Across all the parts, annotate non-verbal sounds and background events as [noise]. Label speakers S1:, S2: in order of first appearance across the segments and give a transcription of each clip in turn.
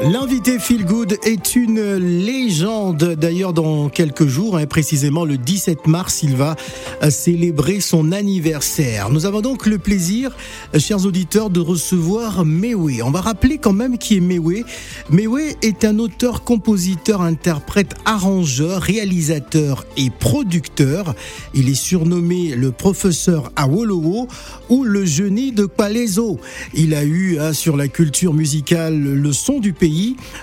S1: L'invité Feel Good est une légende. D'ailleurs, dans quelques jours, hein, précisément le 17 mars, il va euh, célébrer son anniversaire. Nous avons donc le plaisir, euh, chers auditeurs, de recevoir Mewe. On va rappeler quand même qui est Mewe. Mewe est un auteur, compositeur, interprète, arrangeur, réalisateur et producteur. Il est surnommé le professeur Awolowo ou le génie de Palaiso. Il a eu hein, sur la culture musicale le son du pays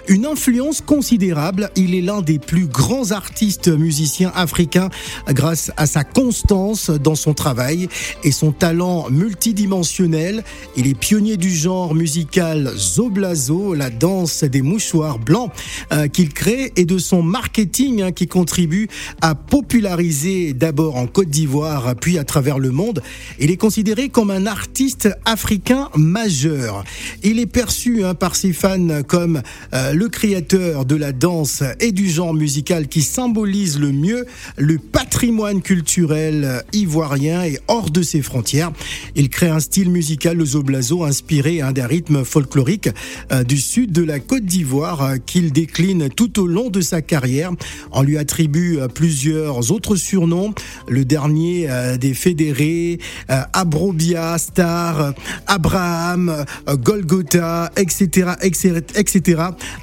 S1: une influence considérable. Il est l'un des plus grands artistes musiciens africains grâce à sa constance dans son travail et son talent multidimensionnel. Il est pionnier du genre musical Zoblazo, la danse des mouchoirs blancs euh, qu'il crée et de son marketing hein, qui contribue à populariser d'abord en Côte d'Ivoire puis à travers le monde. Il est considéré comme un artiste africain majeur. Il est perçu hein, par ses fans comme euh, le créateur de la danse et du genre musical qui symbolise le mieux le patrimoine culturel ivoirien et hors de ses frontières. Il crée un style musical, le zoblazo, inspiré hein, d'un rythme folklorique euh, du sud de la Côte d'Ivoire euh, qu'il décline tout au long de sa carrière. On lui attribue plusieurs autres surnoms. Le dernier des fédérés, Abrobia, Star, Abraham, Golgotha, etc., etc.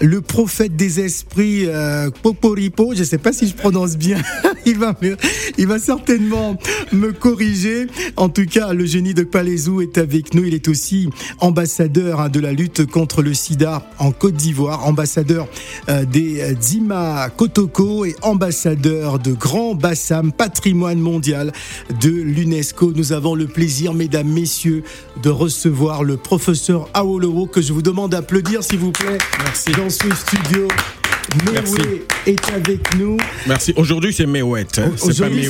S1: Le prophète des esprits, euh, Poporipo, je ne sais pas si je prononce bien, [laughs] il, va certainement me corriger. En tout cas, le génie de Palaiso est avec nous. Il est aussi ambassadeur hein, de la lutte contre le sida en Côte d'Ivoire, ambassadeur euh, des Dima Kotoko et ambassadeur de Grand Bassam, patrimoine mondial de l'UNESCO. Nous avons le plaisir, mesdames, messieurs, de recevoir le professeur Aolowo que je vous demande d'applaudir, s'il vous plaît.
S2: Merci.
S1: Dans ce studio. Mewé est avec nous.
S2: Merci. Aujourd'hui, c'est. Hein.
S1: Aujourd'hui,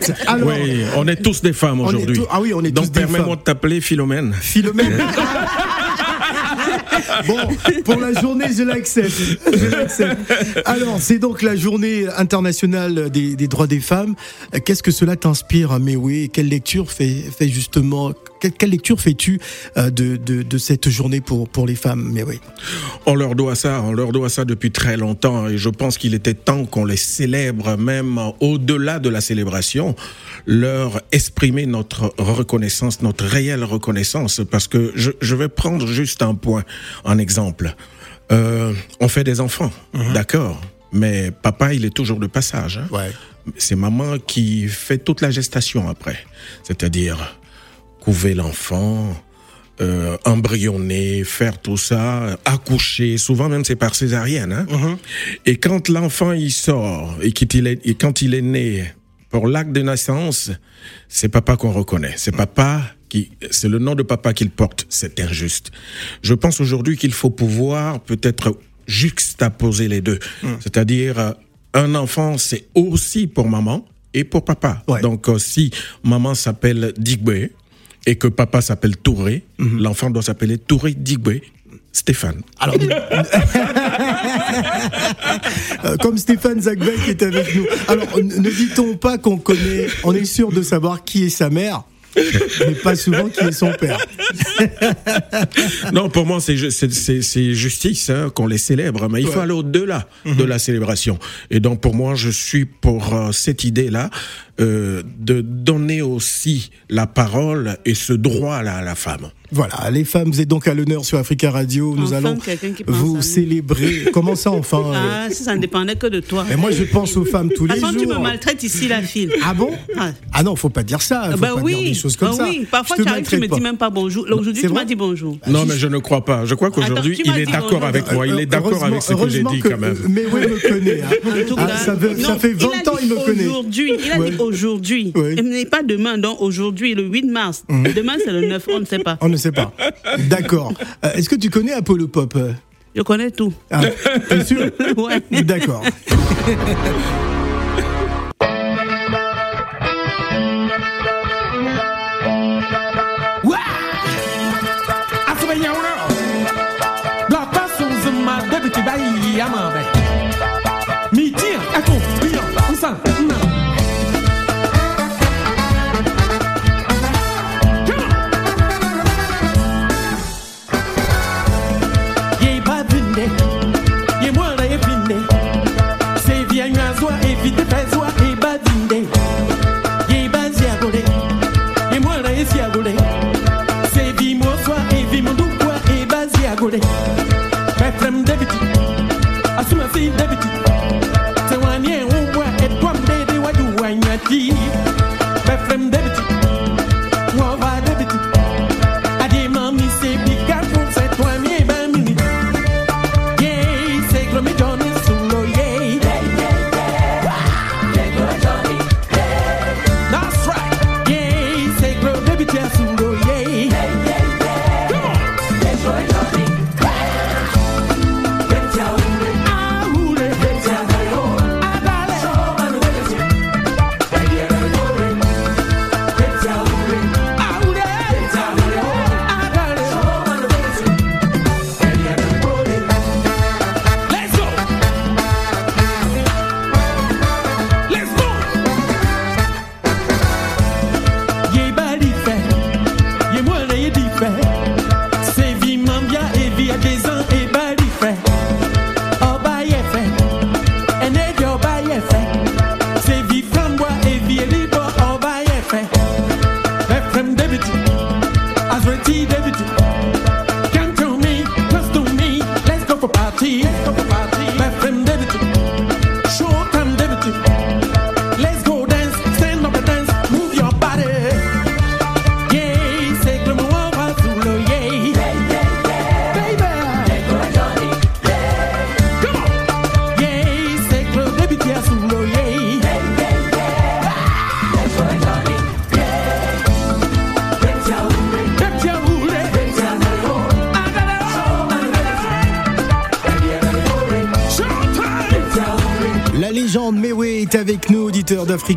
S1: c'est.
S2: Alors, oui, on est tous des femmes aujourd'hui.
S1: Ah oui, on est tous des femmes.
S2: Donc, permets-moi de t'appeler Philomène.
S1: Philomène. [laughs] Bon, pour la journée, je l'accepte. Alors, c'est donc la journée internationale des, des droits des femmes. Qu'est-ce que cela t'inspire, Mewé? Quelle lecture fait, fait justement quelle, quelle lecture fais-tu euh, de, de, de, cette journée pour, pour les femmes? Mais oui.
S2: On leur doit ça, on leur doit ça depuis très longtemps et je pense qu'il était temps qu'on les célèbre même au-delà de la célébration, leur exprimer notre reconnaissance, notre réelle reconnaissance parce que je, je vais prendre juste un point en exemple. Euh, on fait des enfants, mmh. d'accord, mais papa il est toujours de passage. Hein?
S1: Ouais.
S2: C'est maman qui fait toute la gestation après, c'est-à-dire couver l'enfant, euh, embryonner, faire tout ça, accoucher. Souvent même c'est par césarienne. Hein?
S1: Mmh.
S2: Et quand l'enfant il sort et, il est, et quand il est né pour l'acte de naissance, c'est papa qu'on reconnaît. C'est papa qui, c'est le nom de papa qu'il porte. C'est injuste. Je pense aujourd'hui qu'il faut pouvoir peut-être juxtaposer les deux.
S1: Mmh.
S2: C'est-à-dire un enfant c'est aussi pour maman et pour papa.
S1: Ouais.
S2: Donc euh, si maman s'appelle Digbe et que papa s'appelle Touré, mmh. l'enfant doit s'appeler Touré Digbe. Stéphane.
S1: Alors, [laughs] comme Stéphane Zagbe qui est avec nous. Alors, ne dit-on pas qu'on connaît, on est sûr de savoir qui est sa mère mais pas souvent qui est son père. [laughs]
S2: non, pour moi, c'est justice hein, qu'on les célèbre, mais il ouais. faut aller au-delà mm -hmm. de la célébration. Et donc, pour moi, je suis pour euh, cette idée-là euh, de donner aussi la parole et ce droit-là à la femme.
S1: Voilà, les femmes, vous êtes donc à l'honneur sur Africa Radio. Nous
S3: enfin,
S1: allons vous célébrer. [laughs] Comment ça, enfin
S3: Ah, euh... ça ne dépendait que de toi.
S1: Mais moi, je pense aux femmes tous les
S3: Avant,
S1: jours.
S3: tu me maltraites ici, la fille.
S1: Ah bon? Ah. ah non, faut pas dire ça. Faut
S3: bah
S1: pas
S3: oui.
S1: dire des choses comme
S3: bah
S1: ça.
S3: Oui, parfois tu arrives, tu me dis même pas bonjour. Aujourd'hui, tu m'as dit bonjour.
S2: Non, mais je ne crois pas. Je crois qu'aujourd'hui, il est d'accord avec moi. Il est d'accord avec ce que j'ai dit quand même.
S1: Mais oui, il me connaît.
S3: Hein.
S1: ça, fait 20
S3: il
S1: ans, il me connaît.
S3: Aujourd'hui, il a dit aujourd'hui. Il n'est pas demain, donc aujourd'hui, le 8 mars. Demain, c'est le 9, on ne sait pas.
S1: On ne sait pas. D'accord. Euh, Est-ce que tu connais Apollo Pop?
S3: Je connais tout.
S1: Ah, T'es sûr? [laughs]
S3: Ouais.
S1: D'accord. [laughs]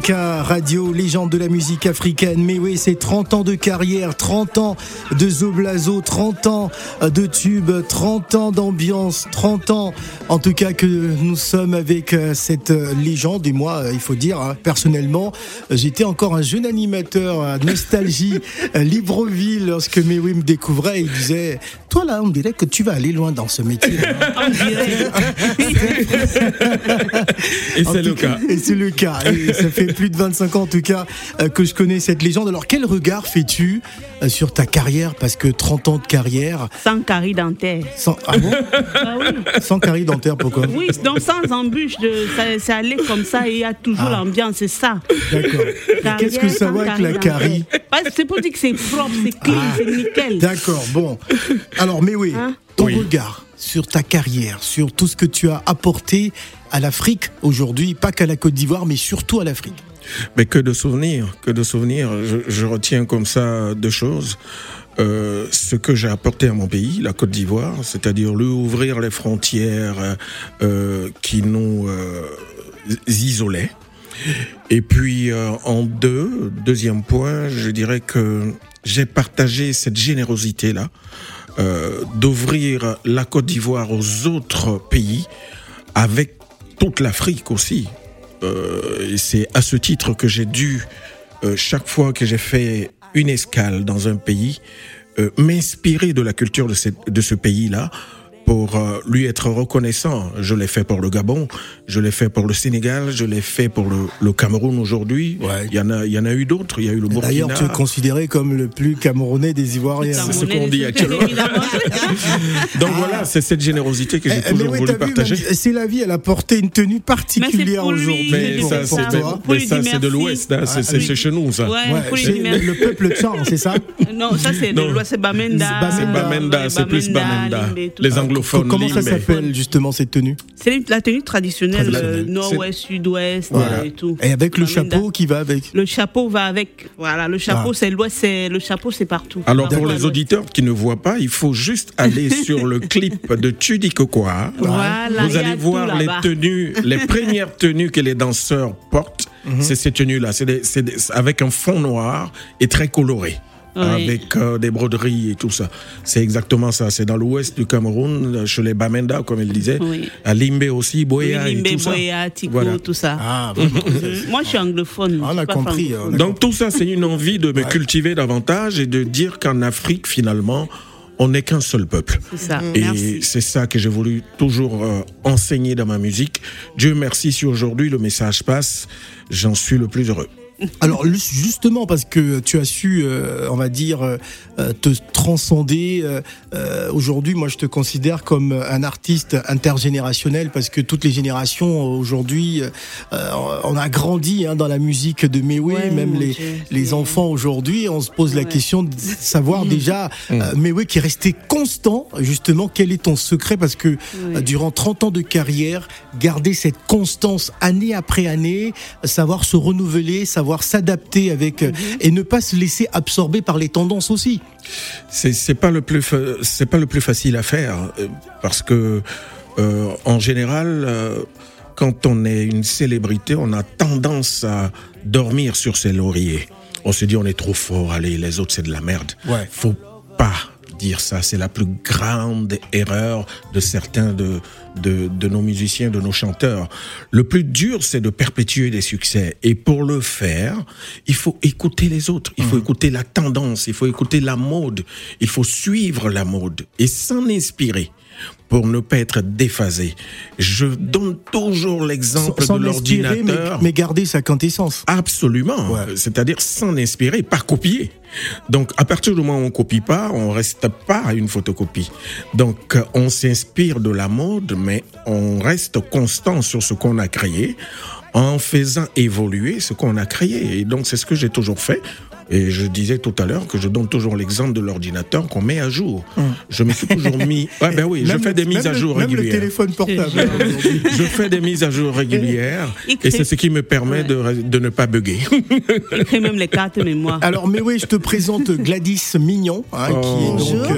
S1: Radio, légende de la musique africaine. Mewe, c'est 30 ans de carrière, 30 ans de Zoblazo, 30 ans de tubes, 30 ans d'ambiance, 30 ans en tout cas que nous sommes avec euh, cette euh, légende. Et moi, euh, il faut dire, hein, personnellement, euh, j'étais encore un jeune animateur à Nostalgie, [laughs] euh, Libreville, lorsque Mewe me découvrait. Il disait, toi là, on dirait que tu vas aller loin dans ce métier. [laughs]
S3: On dirait. [laughs]
S2: Et c'est le cas.
S1: Et c'est le cas. Et ça fait [laughs] plus de 25 ans en tout cas euh, que je connais cette légende. Alors quel regard fais-tu euh, sur ta carrière? Parce que 30 ans de carrière,
S3: Sans carie dentaire.
S1: sans, ah bon? [laughs]
S3: Ah oui.
S1: sans carie dentaire, pourquoi?
S3: Oui, donc sans embûche, de, ça, ça allait comme ça et il y a toujours
S1: Ah.
S3: l'ambiance, c'est ça.
S1: D'accord. Qu'est-ce que ça va avec la carie?
S3: Parce que C'est pour dire que c'est propre, c'est clean,
S1: Ah.
S3: c'est nickel.
S1: D'accord, bon. Alors, mais oui,
S3: Hein?
S1: ton
S2: Oui.
S1: regard sur ta carrière, sur tout ce que tu as apporté à l'Afrique aujourd'hui, pas qu'à la Côte d'Ivoire, mais surtout à l'Afrique.
S2: Mais que de souvenirs, que de souvenirs. Je, retiens comme ça deux choses. Euh, ce que j'ai apporté à mon pays, la Côte d'Ivoire, c'est-à-dire lui ouvrir les frontières euh, qui nous euh, isolaient. Et puis en deux, deuxième point, je dirais que j'ai partagé cette générosité-là d'ouvrir la Côte d'Ivoire aux autres pays avec toute l'Afrique aussi. Euh, c'est à ce titre que j'ai dû, euh, chaque fois que j'ai fait une escale dans un pays, euh, m'inspirer de la culture de, cette- de ce pays-là pour euh, lui être reconnaissant. Je l'ai fait pour le Gabon, je l'ai fait pour le Sénégal, je l'ai fait pour le, le Cameroun aujourd'hui.
S1: Ouais.
S2: Il y en a, il y en a eu d'autres. Il y a eu le Burkina.
S1: D'ailleurs, tu es considéré comme le plus camerounais des Ivoiriens.
S2: C'est ce qu'on dit actuellement. [laughs] Donc voilà, c'est cette générosité que j'ai
S1: Eh, mais
S2: toujours
S1: oui,
S2: voulu
S1: vu,
S2: partager.
S1: c'est la vie, elle a porté une tenue particulière aujourd'hui.
S2: Mais
S3: toi.
S2: mais ça, c'est de l'Ouest, hein, c'est-
S3: oui.
S2: chez nous, ça.
S3: Ouais,
S1: Ouais, le, peuple tchan, c'est ça
S3: Non, ça c'est de
S2: Non.
S3: l'Ouest, c'est Bamenda.
S1: C'est
S2: Bamenda, c'est plus Bamenda. Les
S3: ça.
S1: Comment ça s'appelle justement cette tenue?
S3: C'est la tenue traditionnelle
S1: Traditionnelle.
S3: euh, nord-ouest, sud-ouest
S1: Voilà.
S3: et tout.
S1: Et avec le chapeau qui va avec.
S3: Le chapeau va avec. Voilà, le chapeau
S1: Ah.
S3: c'est l'ouest, c'est le chapeau c'est partout.
S2: Alors pour les auditeurs qui ne voient pas, il faut juste aller [laughs] sur le clip de Tudy Kokwa.
S3: Voilà,
S2: Vous allez voir les tenues, les [laughs] premières tenues que les danseurs portent.
S3: Mhm.
S2: C'est ces tenues-là, c'est des- c'est avec un fond noir et très coloré.
S3: Oui.
S2: Avec euh, des broderies et tout ça. C'est exactement ça. C'est dans l'ouest du Cameroun, chez les Bamenda, comme il disait.
S3: Oui.
S2: À Limbe aussi, Boya
S3: Oui,
S2: et tout ça.
S3: Boya, Tico,
S2: Voilà.
S3: tout ça.
S1: Ah,
S3: Mhm. Moi je suis anglophone.
S1: On a compris,
S3: francophone.
S1: on a
S2: Donc tout ça, c'est une envie de me cultiver davantage et de dire qu'en Afrique, finalement, on n'est qu'un seul peuple.
S3: C'est ça.
S2: Et c'est ça que j'ai voulu toujours euh, enseigner dans ma musique. Dieu merci si aujourd'hui le message passe, j'en suis le plus heureux.
S1: Alors justement parce que tu as su, euh, on va dire, euh, euh, te transcender. euh, euh, Aujourd'hui, moi, je te considère comme un artiste intergénérationnel parce que toutes les générations aujourd'hui, euh, on a grandi hein, dans la musique de Mewé,
S3: Ouais,
S1: même les, les enfants aujourd'hui, on se pose la question de savoir [laughs] déjà, euh, Mewé qui est resté constant. Justement, quel est ton secret? Parce que durant 30 ans de carrière, garder cette constance année après année, savoir se renouveler, savoir s'adapter avec euh, et ne pas se laisser absorber par les tendances aussi.
S2: C'est c'est pas le plus c'est pas le plus facile à faire euh, parce que euh, en général euh, quand on est une célébrité, on a tendance à dormir sur ses lauriers. On se dit on est trop fort, allez les autres c'est de la merde.
S1: Ouais.
S2: Faut pas dire ça, c'est la plus grande erreur de certains de, de, de nos musiciens, de nos chanteurs. Le plus dur, c'est de perpétuer des succès. Et pour le faire, il faut écouter les autres, il faut écouter la tendance, il faut écouter la mode, il faut suivre la mode et s'en inspirer pour ne pas être déphasé. Je donne toujours l'exemple de
S1: l'inspirer, mais,
S2: l'ordinateur.
S1: mais garder sa quintessence.
S2: Absolument.
S1: Ouais.
S2: C'est-à-dire s'en inspirer, pas copier. Donc, à partir du moment où on copie pas, on reste pas à une photocopie. Donc, euh, on s'inspire de la mode, mais on reste constant sur ce qu'on a créé en faisant évoluer ce qu'on a créé. Et donc, c'est ce que j'ai toujours fait. Et je disais tout à l'heure que je donne toujours l'exemple de l'ordinateur qu'on met à jour. Je me suis toujours mis. [laughs] Ouais, ben oui, je
S1: Même
S2: fais
S1: le-
S2: des mises
S1: même
S2: à
S1: le-
S2: jour
S1: Même le
S2: régulières.
S1: téléphone portable. hein, aujourd'hui.
S2: Je fais des mises à jour [laughs] régulières et c'est ce qui me permet de, de ne pas bugger. [laughs]
S3: Il crée même les cartes mémoire.
S1: Alors, mais oui, je te présente Gladys Mignon, hein, qui est
S2: Oh.
S1: donc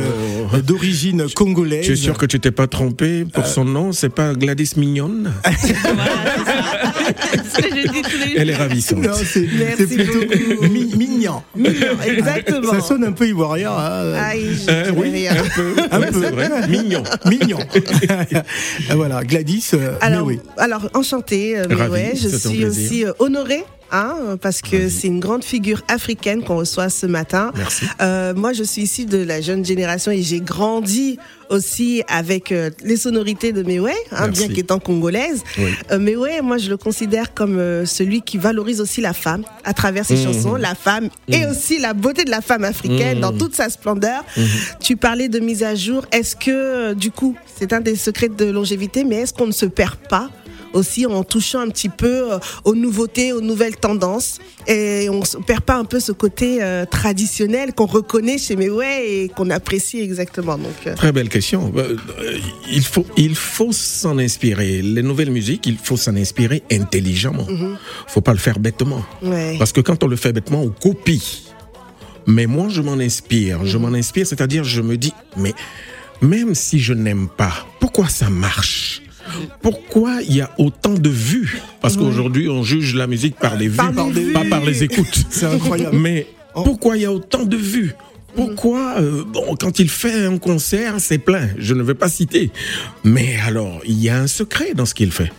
S1: euh, d'origine congolaise.
S2: Tu es sûr que tu t'es pas trompé pour son nom C'est pas Gladys Mignonne
S3: C'est ce que je dis tous les
S2: Elle est ravissante.
S1: Non, c'est plutôt mi- mignon.
S4: Mignon, [laughs] exactement.
S1: Ça sonne un peu ivoirien. hein.
S4: Aïe, je
S2: Euh, oui, un peu.
S1: Un peu.
S2: vrai. Mignon. [laughs]
S1: Mignon. Et [laughs] voilà, Gladys. euh,
S4: Alors,
S1: mais oui.
S4: alors enchantée, euh,
S2: Ravi,
S4: ouais, je suis aussi euh, honorée. Hein, parce que c'est une grande figure africaine qu'on reçoit ce matin.
S2: Merci.
S4: Euh, moi, je suis issue de la jeune génération et j'ai grandi aussi avec euh, les sonorités de Mewe, hein, bien qu'étant congolaise.
S2: Oui.
S4: Euh, Mewe, moi, je le considère comme celui qui valorise aussi la femme à travers ses
S2: Mhm.
S4: chansons, la femme et aussi la beauté de la femme africaine
S2: Mhm.
S4: dans toute sa splendeur. Tu parlais de mise à jour. Est-ce que, du coup, c'est un des secrets de longévité, mais est-ce qu'on ne se perd pas aussi en touchant un petit peu euh, aux nouveautés, aux nouvelles tendances et on ne perd pas un peu ce côté euh, traditionnel qu'on reconnaît chez Mewe et qu'on apprécie exactement. Donc, euh,
S2: Très belle question. Il faut, il faut s'en inspirer. Les nouvelles musiques, il faut s'en inspirer intelligemment. Faut pas le faire bêtement.
S4: ouais.
S2: Parce que quand on le fait bêtement, on copie. Mais moi, je m'en inspire. Je m'en inspire, c'est-à-dire, je me dis, mais même si je n'aime pas, pourquoi ça marche? Pourquoi il y a autant de vues? Parce qu'aujourd'hui, on juge la musique par les vues,
S4: Par les vues.
S2: pas par les écoutes. [laughs]
S1: C'est incroyable.
S2: Mais pourquoi il y a autant de vues? Pourquoi, euh, bon, quand il fait un concert, c'est plein, je ne vais pas citer. Mais alors, il y a un secret dans ce qu'il fait.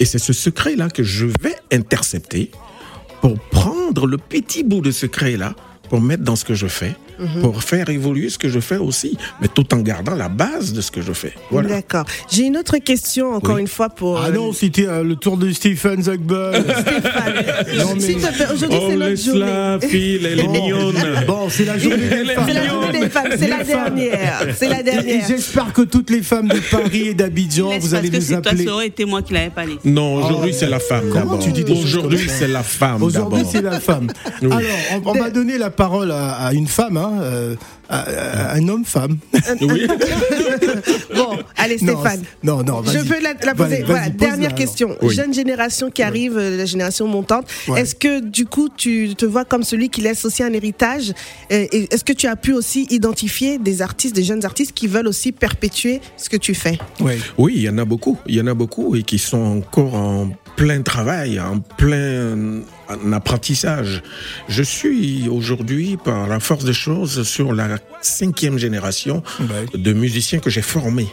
S2: Et c'est ce secret-là que je vais intercepter pour prendre le petit bout de secret-là, pour mettre dans ce que je fais, pour faire évoluer ce que je fais aussi, mais tout en gardant la base de ce que je fais. Voilà.
S4: D'accord. J'ai une autre question, encore
S2: Oui.
S4: une fois, pour.
S1: Ah
S4: euh,
S1: non, c'était euh, le tour de Stephen Zuckbull. [laughs]
S4: Stéphane.
S1: Non, mais-
S4: S'il te plaît, aujourd'hui, c'est
S2: Oh,
S4: notre journée.
S2: laisse-la, fille, elle est mignonne.
S1: Bon, c'est la journée des femmes.
S4: C'est la journée des femmes, c'est la dernière. C'est la dernière.
S1: j'espère que toutes les femmes de Paris et d'Abidjan, vous allez
S3: parce que
S1: nous
S3: c'est toi,
S1: appeler.
S3: ça aurait été moi qui l'avais pas laissé.
S2: Non, aujourd'hui, c'est la femme
S1: Comment
S2: d'abord.
S1: tu dis des choses
S2: Aujourd'hui,
S1: comme ça
S2: c'est la femme
S1: Aujourd'hui, c'est la femme. Alors, on, va donner la parole à, à une femme, hein, euh, à, à un homme-femme.
S2: Oui. [laughs]
S4: Bon, allez, Stéphane.
S1: Non, non,
S4: Je veux la, la poser. Dernière question.
S2: Oui.
S4: Jeune génération qui arrive, euh, la génération montante.
S1: Ouais.
S4: Est-ce que du coup, tu te vois comme celui qui laisse aussi un héritage Est-ce que tu as pu aussi identifier des artistes, des jeunes artistes qui veulent aussi perpétuer ce que tu fais?
S1: Ouais.
S2: Oui, il y en a beaucoup. Il y en a beaucoup et qui sont encore en plein travail, en plein en apprentissage. Je suis aujourd'hui, par la force des choses, sur la cinquième génération
S1: Ouais.
S2: de musiciens que j'ai formés.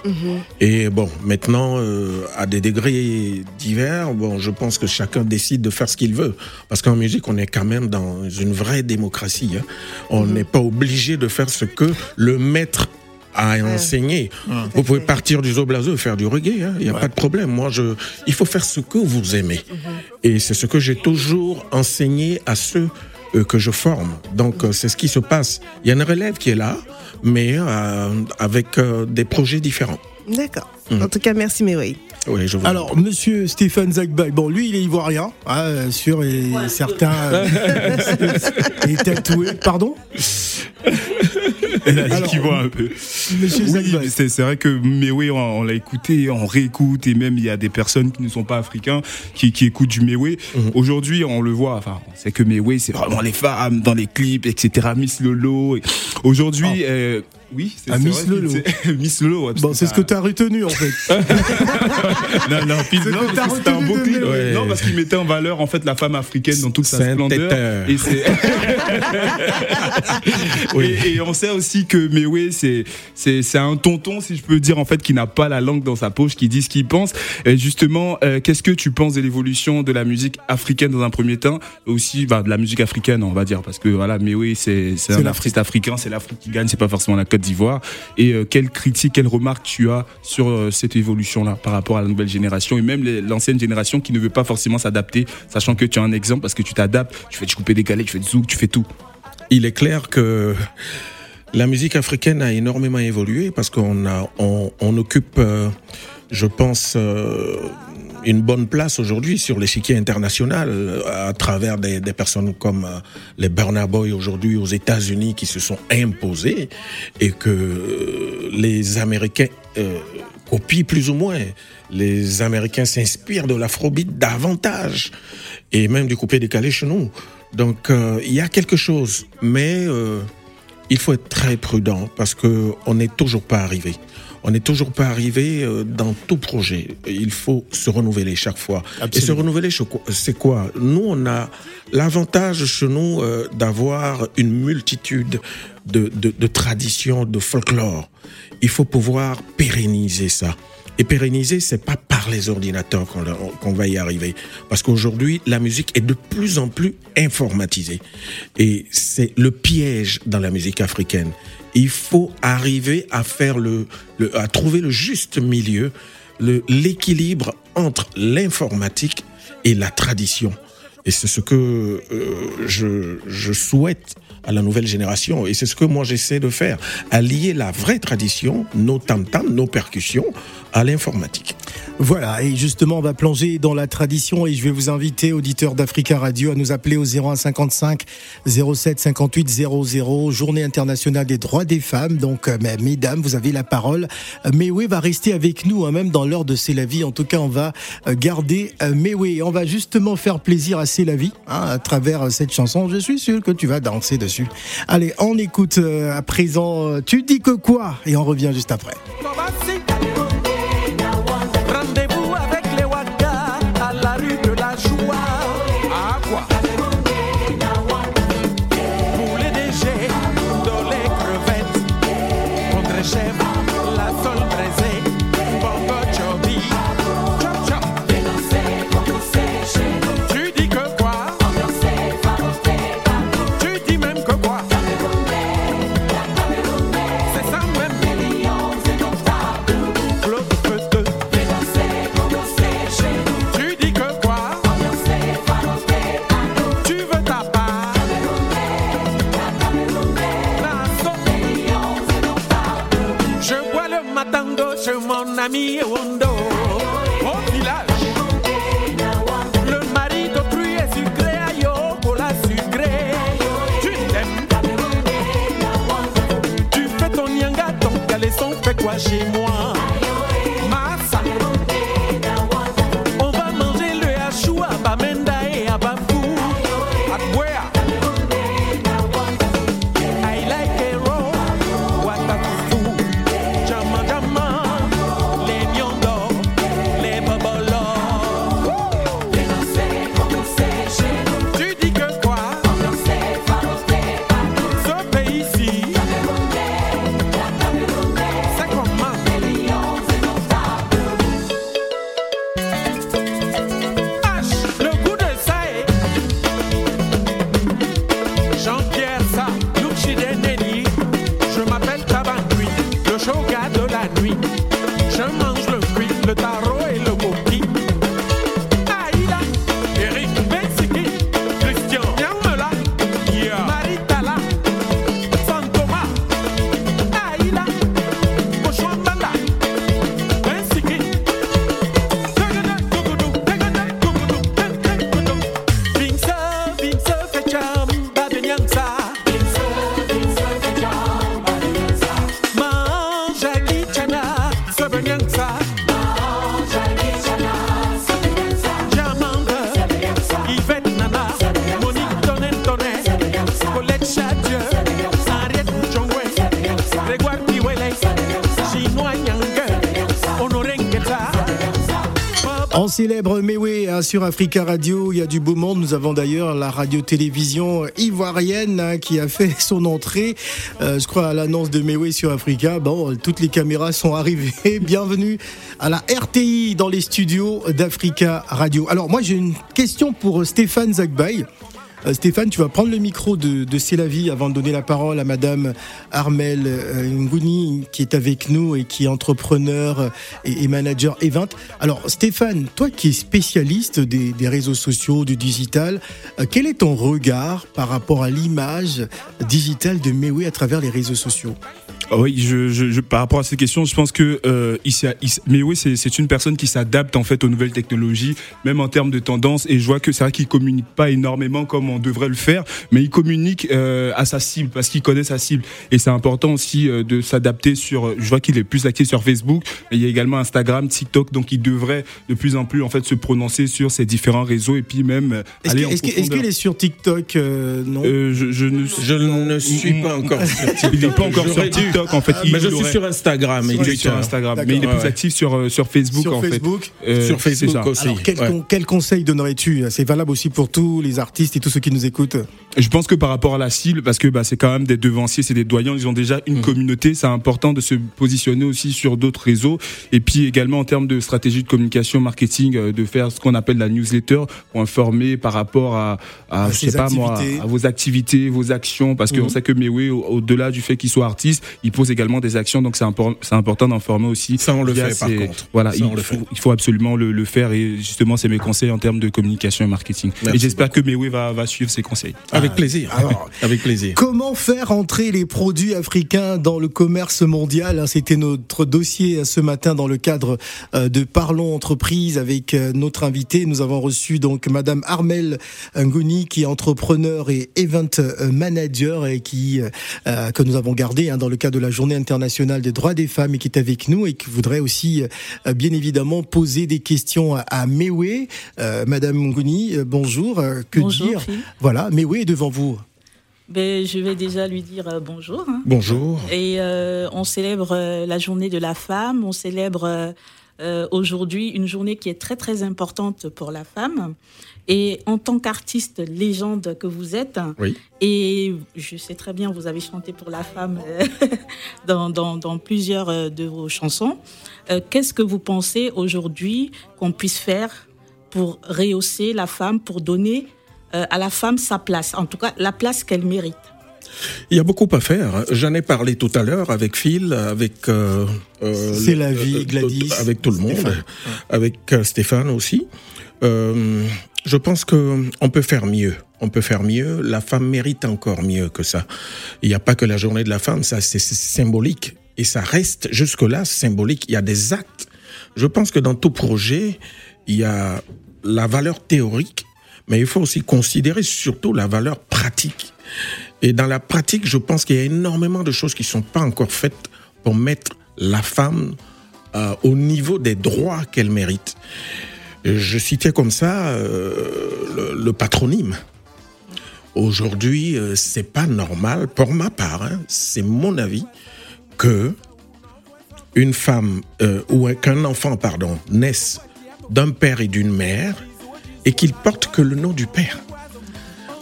S2: Et bon, maintenant, euh, à des degrés divers, bon, je pense que chacun décide de faire ce qu'il veut. Parce qu'en musique, on est quand même dans une vraie démocratie. hein. On n'est pas obligé de faire ce que le maître à enseigner. Vous pouvez partir du zoblazo et faire du reggae, hein. il n'y a pas de problème. Moi, je, il faut faire ce que vous aimez. Et c'est ce que j'ai toujours enseigné à ceux euh, que je forme. Donc, euh, c'est ce qui se passe. Il y a une relève qui est là, mais euh, avec euh, des projets différents.
S4: D'accord. En tout cas, merci, mais oui.
S2: Oui, je vous
S1: Alors, monsieur Stéphane Zagbay, bon, lui, il est ivoirien, hein, sûr, et certains. [laughs] euh, est tatoué. Pardon? [laughs]
S5: Elle qu'il voit un peu. Oui, mais c'est c'est vrai que Mewe, on, on l'a écouté, on réécoute, et même il y a des personnes qui ne sont pas africains qui, qui écoutent du Mewe.
S1: Mhm.
S5: Aujourd'hui, on le voit, enfin, on sait que Mewe, c'est vraiment les femmes dans les clips, etc. Miss Lolo. Aujourd'hui, euh, oui, c'est
S1: Ah, Miss Lolo. [laughs]
S5: Miss Lolo. ouais,
S1: Bon, c'est ce que tu as retenu, en fait. [laughs]
S5: Non, non,
S1: t'as
S5: parce que c'était un beau clip.
S2: Ouais.
S5: Non, parce qu'il mettait en valeur, en fait, la femme africaine dans toute sa splendeur. Et c'est. [laughs] et, et on sait aussi que Mewe, c'est, un tonton, si je peux dire, en fait, qui n'a pas la langue dans sa poche, qui dit ce qu'il pense. Et justement, euh, qu'est-ce que tu penses de l'évolution de la musique africaine dans un premier temps, aussi bah, de la musique africaine, on va dire, parce que voilà, Mewe, c'est, un artiste africain, c'est l'Afrique qui gagne, c'est pas forcément la Côte d'Ivoire. Et euh, quelle critique, quelle remarque tu as sur euh, cette évolution-là par rapport à la nouvelle génération et même l'ancienne génération qui ne veut pas forcément s'adapter, sachant que tu as un exemple parce que tu t'adaptes, tu fais du coupé décalé, tu fais du zouk, tu fais tout.
S2: Il est clair que la musique africaine a énormément évolué parce qu'on a, on, on occupe, euh, je pense, euh, une bonne place aujourd'hui sur l'échiquier international euh, à travers des, personnes comme euh, les Burna Boy aujourd'hui aux États-Unis qui se sont imposés et que euh, les Américains copient plus ou moins. Les Américains s'inspirent de l'afrobeat davantage et même du coupé décalé chez nous. Donc il y a quelque chose, mais il faut être très prudent parce que on n'est toujours pas arrivé. On n'est toujours pas arrivé euh, dans tout projet. Il faut se renouveler chaque fois. Et se renouveler, c'est quoi- Nous, on a l'avantage chez nous euh, d'avoir une multitude de, de, de traditions, de folklore. Il faut pouvoir pérenniser ça. Et pérenniser, c'est pas par les ordinateurs qu'on qu'on va y arriver. Parce qu'aujourd'hui, la musique est de plus en plus informatisée. Et c'est le piège dans la musique africaine. Il faut arriver à faire le, à trouver le juste milieu, l'équilibre entre l'informatique et la tradition. Et c'est ce que euh, je, je souhaite à la nouvelle génération. Et c'est ce que moi j'essaie de faire. Allier la vraie tradition, nos tam-tams, nos percussions, à l'informatique.
S1: Voilà, et justement, on va plonger dans la tradition et je vais vous inviter, auditeurs d'Africa Radio, à nous appeler au 0155 07 58 00, Journée internationale des droits des femmes. Donc, euh, mesdames, vous avez la parole. Euh, Mewe va rester avec nous, hein, même dans l'heure de C'est la vie. En tout cas, on va euh, garder Mewe. On va justement faire plaisir à C'est la vie hein, à travers cette chanson. Je suis sûr que tu vas danser dessus. Allez, on écoute à présent Tu dis que quoi? Et on revient juste après. Célèbre Mewe hein, sur Africa Radio. Il y a du beau monde. Nous avons d'ailleurs la radio-télévision ivoirienne hein, qui a fait [laughs] son entrée, euh, je crois, à l'annonce de Mewe sur Africa. Bon, toutes les caméras sont arrivées. [laughs] Bienvenue à la RTI dans les studios d'Africa Radio. Alors, moi, j'ai une question pour Stéphane Zagbay. Euh, Stéphane, tu vas prendre le micro de, de vie avant de donner la parole à Madame Armel euh, Ngouni qui est avec nous et qui est entrepreneur euh, et, manager Event. Alors Stéphane, toi qui es spécialiste des, des réseaux sociaux, du digital, quel est ton regard par rapport à l'image digitale de Mewe à travers les réseaux sociaux?
S5: Oui, je, je, je- par rapport à cette question, je pense que euh, mais oui, c'est c'est une personne qui s'adapte en fait aux nouvelles technologies, même en termes de tendance. Et je vois que c'est vrai qu'il communique pas énormément comme on devrait le faire, mais il communique euh, à sa cible parce qu'il connaît sa cible. Et c'est important aussi euh, de s'adapter sur. Je vois qu'il est plus actif sur Facebook, mais il y a également Instagram, TikTok, donc il devrait de plus en plus en fait se prononcer sur ces différents réseaux et puis même euh,
S1: Est-ce
S5: aller
S1: que-
S5: en
S1: est-ce qu'il est sur TikTok euh, Non?
S5: Euh, je, je ne,
S2: Je ne suis pas encore sur TikTok.
S5: il n'est pas encore sur
S2: dû.
S5: TikTok en fait.
S2: Ah,
S5: Il
S2: mais je suis sur Instagram.
S5: il est sur Instagram, mais il est plus actif sur, euh, sur Facebook
S1: sur
S5: en
S1: Facebook.
S5: fait. Euh,
S2: Sur Facebook
S5: ça.
S2: aussi.
S1: Alors, quel,
S2: ouais.
S1: con- quel conseil donnerais-tu? C'est valable aussi pour tous les artistes et tous ceux qui nous écoutent.
S5: Je pense que par rapport à la cible, parce que bah, c'est quand même des devanciers, c'est des doyens, ils ont déjà une communauté, c'est important de se positionner aussi sur d'autres réseaux. Et puis également en termes de stratégie de communication, marketing, euh, de faire ce qu'on appelle la newsletter pour informer par rapport à, à,
S1: À
S5: je
S1: ses
S5: sais pas moi, à vos activités, vos actions, parce qu'on
S1: Mhm.
S5: sait que Mewe, au- au-delà du fait qu'il soit artiste, il pose également des actions, donc c'est impor- c'est important d'informer aussi.
S2: Ça, on le fait, par contre.
S5: Voilà,
S2: Ça,
S5: il, faut,
S2: fait.
S5: il faut absolument le, le faire et justement c'est mes conseils en termes de communication et marketing.
S2: Merci
S5: et j'espère que Mewe va, va suivre ces conseils.
S2: Avec plaisir.
S1: alors- [laughs]
S2: Avec plaisir.
S1: Comment faire entrer les produits africains dans le commerce mondial hein, C'était notre dossier euh, ce matin dans le cadre euh, de Parlons Entreprise avec euh, notre invité. Nous avons reçu donc Madame Armel Ngouni qui est entrepreneur et event euh, manager et qui euh, que nous avons gardé hein, dans le cadre de la Journée internationale des droits des femmes et qui est avec nous et qui voudrait aussi euh, bien évidemment poser des questions à, à Mewe. Euh, Madame Ngouni, bonjour. Que
S6: Bonjour,
S1: dire
S6: Phil.
S1: Voilà, Mewe devant vous.
S6: Ben, je vais déjà lui dire euh, bonjour. hein.
S2: Bonjour.
S6: Et euh, on célèbre euh, la journée de la femme, on célèbre aujourd'hui une journée qui est très très importante pour la femme. Et en tant qu'artiste légende que vous êtes,
S2: Oui.
S6: et je sais très bien, vous avez chanté pour la femme [laughs] dans, dans, dans plusieurs de vos chansons. Qu'est-ce que vous pensez aujourd'hui qu'on puisse faire pour rehausser la femme, pour donner à la femme sa place, en tout cas la place qu'elle mérite
S2: Il y a beaucoup à faire. J'en ai parlé tout à l'heure avec Phil, avec. euh, euh,
S1: C'est la vie,
S2: euh,
S1: Gladys,
S2: Avec tout le monde.
S1: Stéphane.
S2: Avec euh, Stéphane aussi. Euh, je pense que on peut faire mieux. On peut faire mieux. La femme mérite encore mieux que ça. Il n'y a pas que la journée de la femme, ça c'est c'est symbolique. Et ça reste jusque-là symbolique. Il y a des actes. Je pense que dans tout projet, il y a la valeur théorique, mais il faut aussi considérer surtout la valeur pratique. Et dans la pratique, je pense qu'il y a énormément de choses qui sont pas encore faites pour mettre la femme euh, au niveau des droits qu'elle mérite. Je citais comme ça euh, le, patronyme. Aujourd'hui, euh, c'est pas normal, pour ma part, hein, c'est mon avis, que une femme euh, ou un- qu'un enfant, pardon, naisse d'un père et d'une mère et qu'il porte que le nom du père.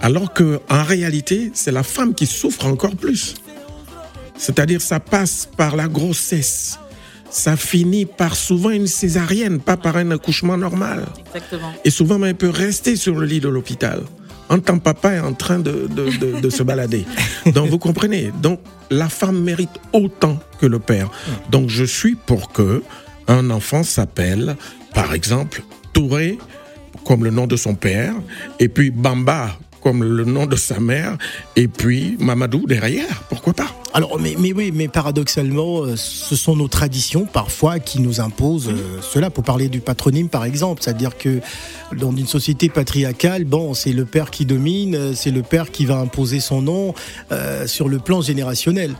S2: Alors que en réalité, c'est la femme qui souffre encore plus. C'est-à-dire, ça passe par la grossesse. Ça finit par souvent une césarienne, pas par un accouchement normal.
S6: Exactement.
S2: Et souvent, elle peut rester sur le lit de l'hôpital. En tant que papa est en train de, de, de- de se balader. [laughs] Donc, vous comprenez. Donc, la femme mérite autant que le père. Donc, je suis pour que un enfant s'appelle, par exemple, Touré, comme le nom de son père, et puis Bamba, comme le nom de sa mère, et puis Mamadou derrière. Pourquoi pas?
S1: Alors, mais, oui, mais paradoxalement, euh, ce sont nos traditions parfois qui nous imposent euh, cela. Pour parler du patronyme, par exemple, c'est-à-dire que dans une société patriarcale, bon, c'est le père qui domine, euh, c'est le père qui va imposer son nom sur le plan générationnel.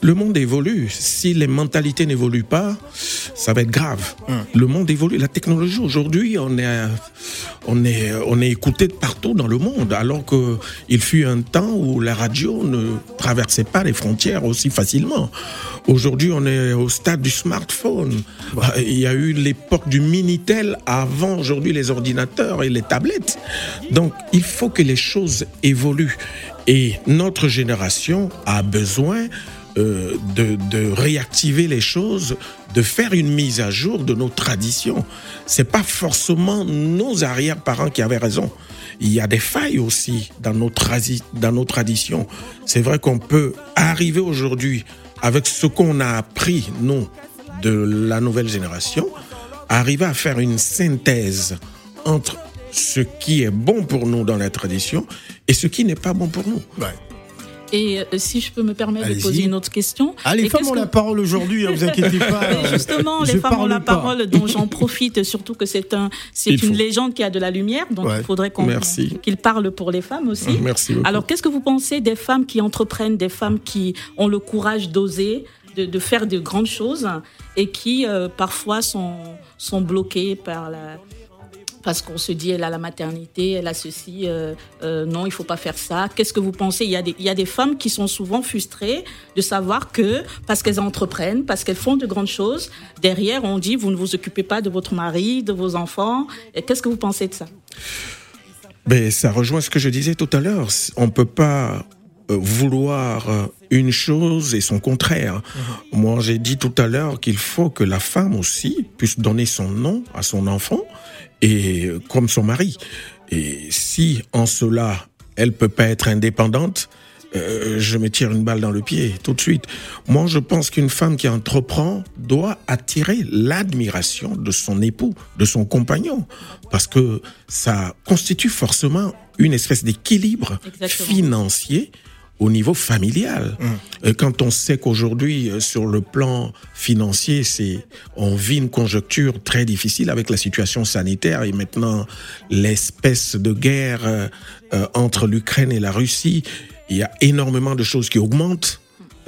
S2: Le monde évolue. Si les mentalités n'évoluent pas, ça va être grave. Le monde évolue. La technologie aujourd'hui, on est, on est, on est écouté de partout dans le monde, alors que il fut un temps où la radio ne traversait pas les frontières aussi facilement. Aujourd'hui, on est au stade du smartphone. Il y a eu l'époque du Minitel avant aujourd'hui les ordinateurs et les tablettes. Donc, il faut que les choses évoluent. Et notre génération a besoin euh, de, réactiver les choses, de faire une mise à jour de nos traditions. C'est pas forcément nos arrière-parents qui avaient raison. Il y a des failles aussi dans nos, dans nos traditions. C'est vrai qu'on peut arriver aujourd'hui avec ce qu'on a appris, nous, de la nouvelle génération, arriver à faire une synthèse entre ce qui est bon pour nous dans la tradition et ce qui n'est pas bon pour nous.
S6: Et euh, si je peux me permettre de poser une autre question.
S1: Ah, les
S6: Et
S1: femmes ont
S6: que-
S1: la parole aujourd'hui, hein, vous inquiétez pas. [laughs]
S6: Justement, les femmes ont la
S1: pas.
S6: parole, dont j'en profite, surtout que c'est un, c'est une
S2: faut.
S6: légende qui a de la lumière, donc
S1: Ouais.
S6: il faudrait qu'on,
S2: Merci.
S6: qu'il parle pour les femmes aussi.
S2: Merci beaucoup.
S6: Alors, qu'est-ce que vous pensez des femmes qui entreprennent, des femmes qui ont le courage d'oser, de, de faire de grandes choses et qui euh, parfois sont, sont bloquées par la parce qu'on se dit elle a la maternité, elle a ceci, euh, euh, non, il faut pas faire ça. Qu'est-ce que vous pensez? Il y, a des, il y a des femmes qui sont souvent frustrées de savoir que parce qu'elles entreprennent, parce qu'elles font de grandes choses, derrière on dit vous ne vous occupez pas de votre mari, de vos enfants. Et Qu'est-ce que vous pensez de ça?
S2: Ben, ça rejoint ce que je disais tout à l'heure. On peut pas euh, vouloir une chose et son contraire. Moi, j'ai dit tout à l'heure qu'il faut que la femme aussi puisse donner son nom à son enfant et comme son mari. Et si en cela elle peut pas être indépendante, euh, je me tire une balle dans le pied tout de suite. Moi, je pense qu'une femme qui entreprend doit attirer l'admiration de son époux, de son compagnon, parce que ça constitue forcément une espèce d'équilibre financier au niveau familial. Euh, Quand on sait qu'aujourd'hui, euh, sur le plan financier, c'est on vit une conjoncture très difficile avec la situation sanitaire et maintenant l'espèce de guerre euh, entre l'Ukraine et la Russie. Il y a énormément de choses qui augmentent,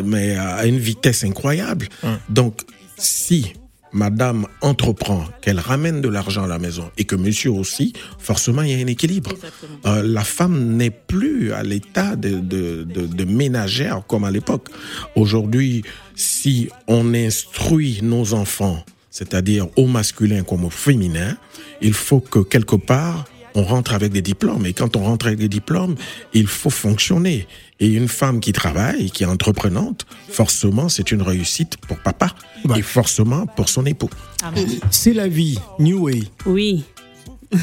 S2: mais à une vitesse incroyable. Donc, si Madame entreprend, qu'elle ramène de l'argent à la maison et que Monsieur aussi, forcément, il y a un équilibre. Euh, la femme n'est plus à l'état de, de, de, de ménagère comme à l'époque. Aujourd'hui, si on instruit nos enfants, c'est-à-dire au masculin comme au féminin, il faut que quelque part, on rentre avec des diplômes. Et quand on rentre avec des diplômes, il faut fonctionner. Et une femme qui travaille, qui est entreprenante, forcément, c'est une réussite pour papa
S1: Ouais.
S2: et forcément pour son époux.
S1: C'est la vie, New Way.
S3: Oui. [laughs]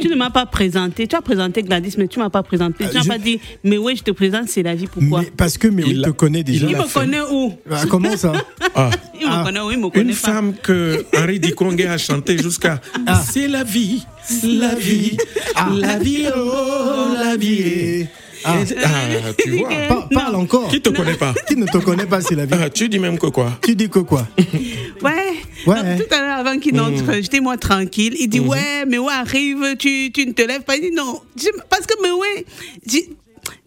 S3: tu ne m'as pas présenté. Tu as présenté Gladys, mais tu m'as pas présenté. Tu
S1: Euh,
S3: n'as
S1: je-
S3: pas dit, mais oui, je te présente, c'est la vie. Pourquoi?
S1: Mais parce que Mary
S2: Il
S1: te connaît déjà.
S3: Il me connaît où?
S1: Ah, comment ça?
S2: Ah.
S3: Il me
S1: Ah.
S3: connaît où? Il me connaît
S2: Une
S3: pas.
S2: femme que Henri [laughs] Dikongue a chanté jusqu'à
S1: Ah.
S2: C'est la vie, la vie, la vie, oh la vie.
S1: Ah.
S2: Ah, tu vois.
S1: Pa- Parle encore.
S2: Qui te connaît pas
S1: Qui ne te connaît pas, c'est la vie.
S2: Ah, Tu dis même que quoi
S1: Tu dis que quoi [laughs]
S3: Ouais.
S1: Ouais.
S3: Donc, tout à l'heure, avant qu'il entre, j'étais moi tranquille. Il dit, ouais, mais ouais, arrive, tu, tu ne te lèves pas. Il dit, non. Parce que, mais ouais,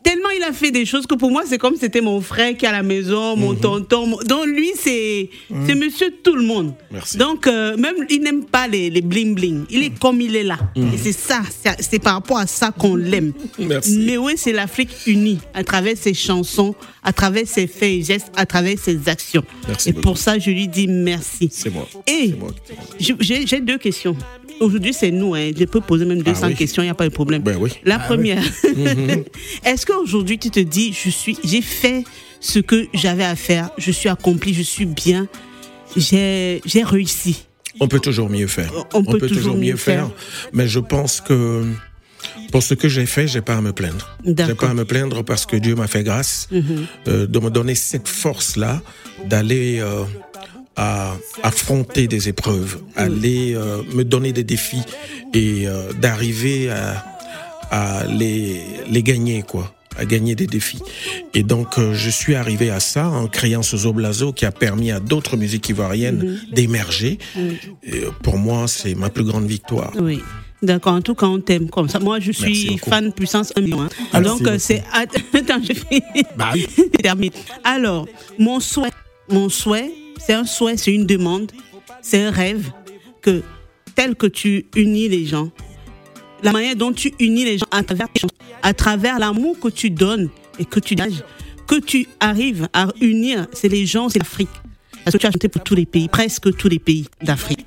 S3: tellement il a fait des choses que pour moi, c'est comme c'était mon frère qui est à la maison, mon tonton. mon- Donc, lui, c'est c'est monsieur tout le monde.
S2: Merci.
S3: Donc, euh, même, il n'aime pas les, les bling-bling. Il est comme il est là. Et c'est ça, c'est- par rapport à ça qu'on l'aime. Mais oui, c'est l'Afrique unie à travers ses chansons, à travers ses faits et gestes, à travers ses actions.
S2: Merci
S3: et
S2: beaucoup.
S3: pour ça, je lui dis merci.
S2: C'est moi.
S3: Et j'ai deux questions. Aujourd'hui, c'est nous. Hein. Je peux poser même 200
S2: oui.
S3: questions, il n'y a pas de problème.
S2: Ben oui.
S3: La première, [laughs] est-ce qu'aujourd'hui, tu te dis, je suis, j'ai fait ce que j'avais à faire, je suis accompli, je suis bien, j'ai j'ai réussi?
S2: On peut toujours mieux faire.
S3: On peut toujours mieux faire.
S2: Mais je pense que pour ce que j'ai fait, j'ai pas à me plaindre. J'ai.
S3: Mhm.
S2: pas à me plaindre parce que Dieu m'a fait grâce euh, de me donner cette force-là d'aller euh, à affronter des épreuves, aller euh, me donner des défis et euh, d'arriver à, à les, les gagner, quoi à gagner des défis. Et donc, euh, je suis arrivé à ça en créant ce Zoblazo qui a permis à d'autres musiques ivoiriennes d'émerger. Et, euh, pour moi, c'est ma plus grande victoire.
S3: Oui. D'accord, en tout cas, on t'aime comme ça. Moi, je suis fan puissance 1 million. hein.
S1: Ah,
S3: Donc, euh, c'est. [laughs] Attends, je finis.
S1: Bah. [laughs]
S3: Alors, mon souhait, mon souhait, c'est un souhait, c'est une demande, c'est un rêve que, tel que tu unis les gens, la manière dont tu unis les gens à travers à travers l'amour que tu donnes et que tu dégages, que tu arrives à unir, c'est les gens, c'est l'Afrique. Parce que tu as chanté pour tous les pays, presque tous les pays d'Afrique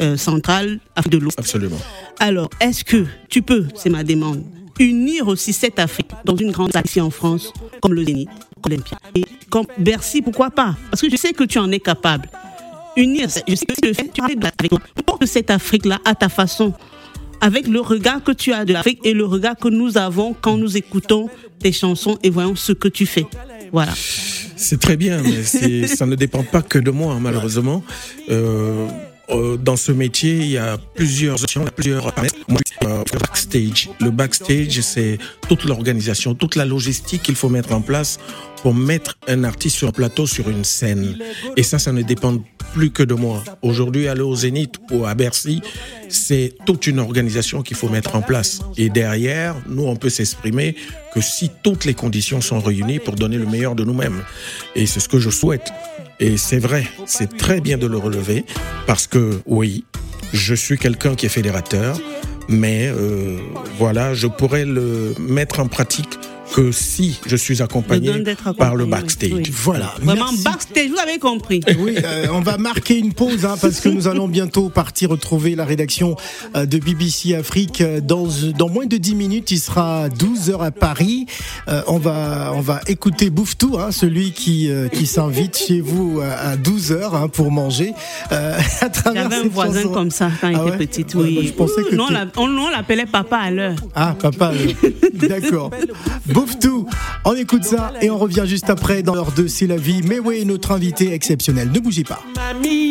S3: euh, centrale, Afrique de l'Ouest.
S2: Absolument.
S3: Alors, est-ce que tu peux, c'est ma demande, unir aussi cette Afrique dans une grande ici en France, comme le Zénith, Olympia, et comme Bercy, pourquoi pas? Parce que je sais que tu en es capable. Unir, je sais que tu le fais, tu arrêtes de avec moi. Porte cette Afrique-là à ta façon, avec le regard que tu as de l'Afrique et le regard que nous avons quand nous écoutons tes chansons et voyons ce que tu fais. Voilà.
S2: C'est très bien, mais ça ne dépend pas que de moi, malheureusement. Euh, euh, dans ce métier, il y a plusieurs options, il y a plusieurs. Moi, euh, le backstage. Le backstage, c'est toute l'organisation, toute la logistique qu'il faut mettre en place pour mettre un artiste sur un plateau, sur une scène. Et ça, ça ne dépend plus que de moi. Aujourd'hui, aller au Zénith ou à Bercy, c'est toute une organisation qu'il faut mettre en place. Et derrière, nous, on peut s'exprimer que si toutes les conditions sont réunies pour donner le meilleur de nous-mêmes. Et c'est ce que je souhaite. Et c'est vrai, c'est très bien de le relever parce que oui, je suis quelqu'un qui est fédérateur, mais euh, voilà, je pourrais le mettre en pratique que si je suis accompagné par le backstage.
S3: oui.
S1: Voilà.
S3: Vraiment,
S1: Merci.
S3: backstage, vous avez compris.
S1: Oui, euh, on va marquer une pause hein, parce que nous allons bientôt partir retrouver la rédaction euh, de BBC Afrique euh, dans dans moins de 10 minutes. Il sera 12 heures à Paris. Euh, on va on va écouter Bouffetou, hein, celui qui euh, qui s'invite chez vous à, à 12 heures hein, pour manger. Euh, à travers
S3: J'avais un voisin
S1: chanson.
S3: comme ça quand il
S1: Ah
S3: était.
S1: Ouais,
S3: Oui.
S1: bah, je pensais que
S3: non, on l'a- on on l'appelait papa à l'heure.
S1: Ah, papa, euh, [laughs] d'accord. Bouffetou, on écoute ça et on revient juste après dans l'heure de C'est la vie. Mais oui, notre invité exceptionnel. Ne bougez pas.
S7: Mamie,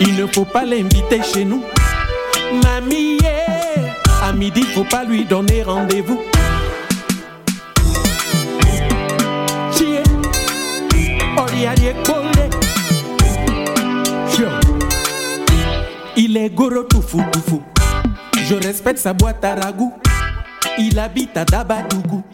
S7: il ne faut pas l'inviter chez nous. Mamie, à midi, faut pas lui donner rendez-vous. Il est goro toufou toufou. Je respecte sa boîte à ragout. Il habite à Dabadougou.